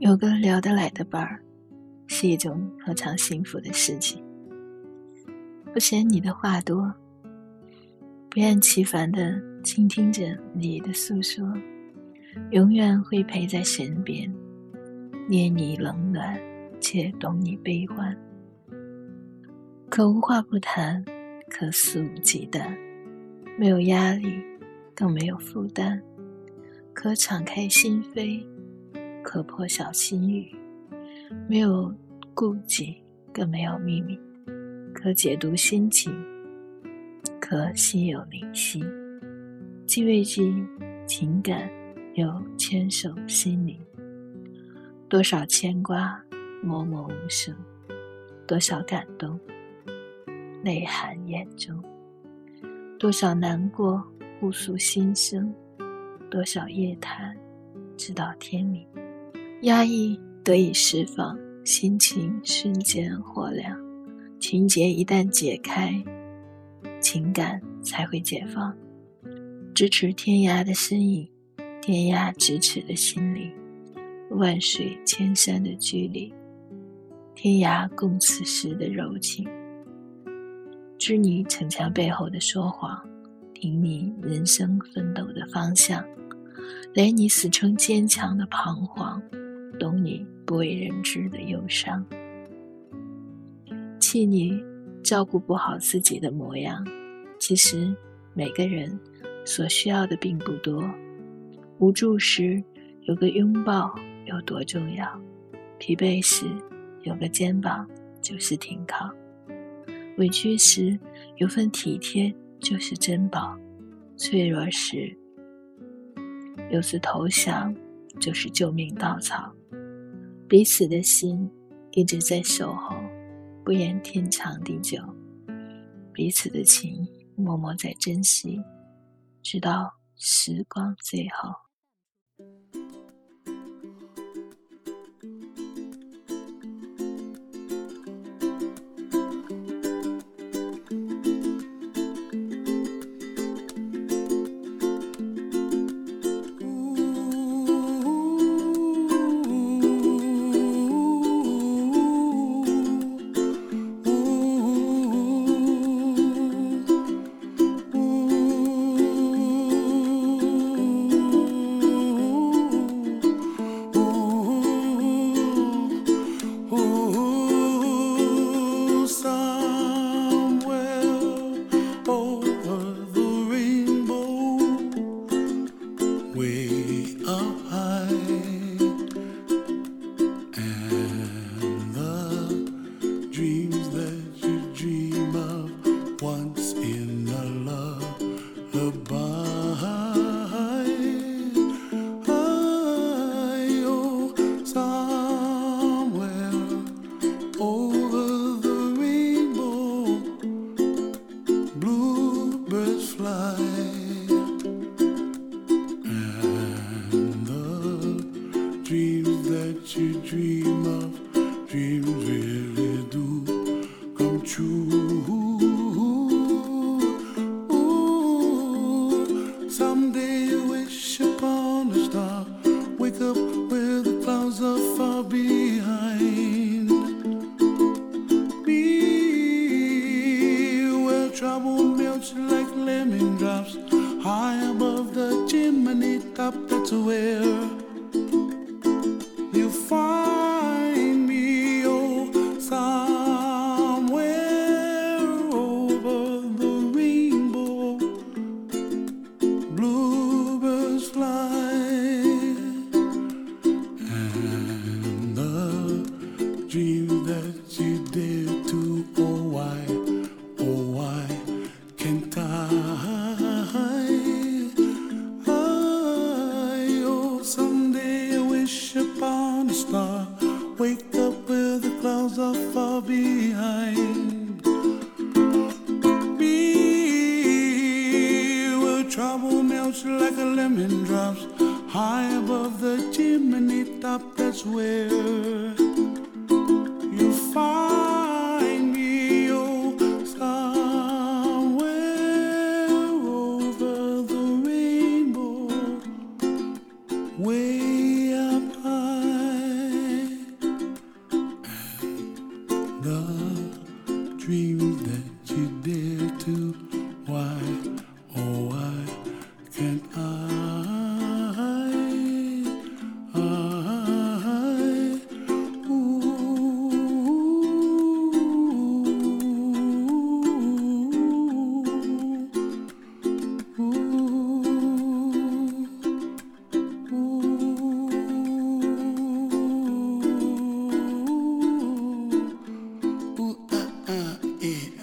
有个聊得来的伴儿，是一种何尝幸福的事情。不嫌你的话多，不厌其烦地倾听着你的诉说，永远会陪在身边，捏你冷暖，且懂你悲欢。可无话不谈，可肆无忌惮，没有压力，更没有负担，可敞开心扉，可破晓心语，没有顾忌，更没有秘密，可解读心情，可心有灵犀，既慰藉情感，又牵手心灵。多少牵挂，默默无声；多少感动。泪含眼中，多少难过，互诉心声；多少夜谈，直到天明。压抑得以释放，心情瞬间火亮。情结一旦解开，情感才会解放。咫尺天涯的身影，天涯咫尺的心灵，万水千山的距离，天涯共此时的柔情。知你逞强背后的说谎，听你人生奋斗的方向，怜你死撑坚强的彷徨，懂你不为人知的忧伤，气你照顾不好自己的模样。其实每个人所需要的并不多，无助时有个拥抱有多重要，疲惫时有个肩膀就是停靠。委屈时有份体贴就是珍宝，脆弱时有次投降就是救命稻草。彼此的心一直在守候，不言天长地久；彼此的情默默在珍惜，直到时光最后。up, that's where you find me. Oh, somewhere over the rainbow, bluebirds fly, and the dream that you did to oh why. star. Wake up where the clouds are far behind. Me, where trouble melts like a lemon drops high above the chimney top. That's where. Dream that you dare to. Why, oh, why can't I? I ooh, ooh, ooh, ooh, ooh, ooh, ooh uh, yeah.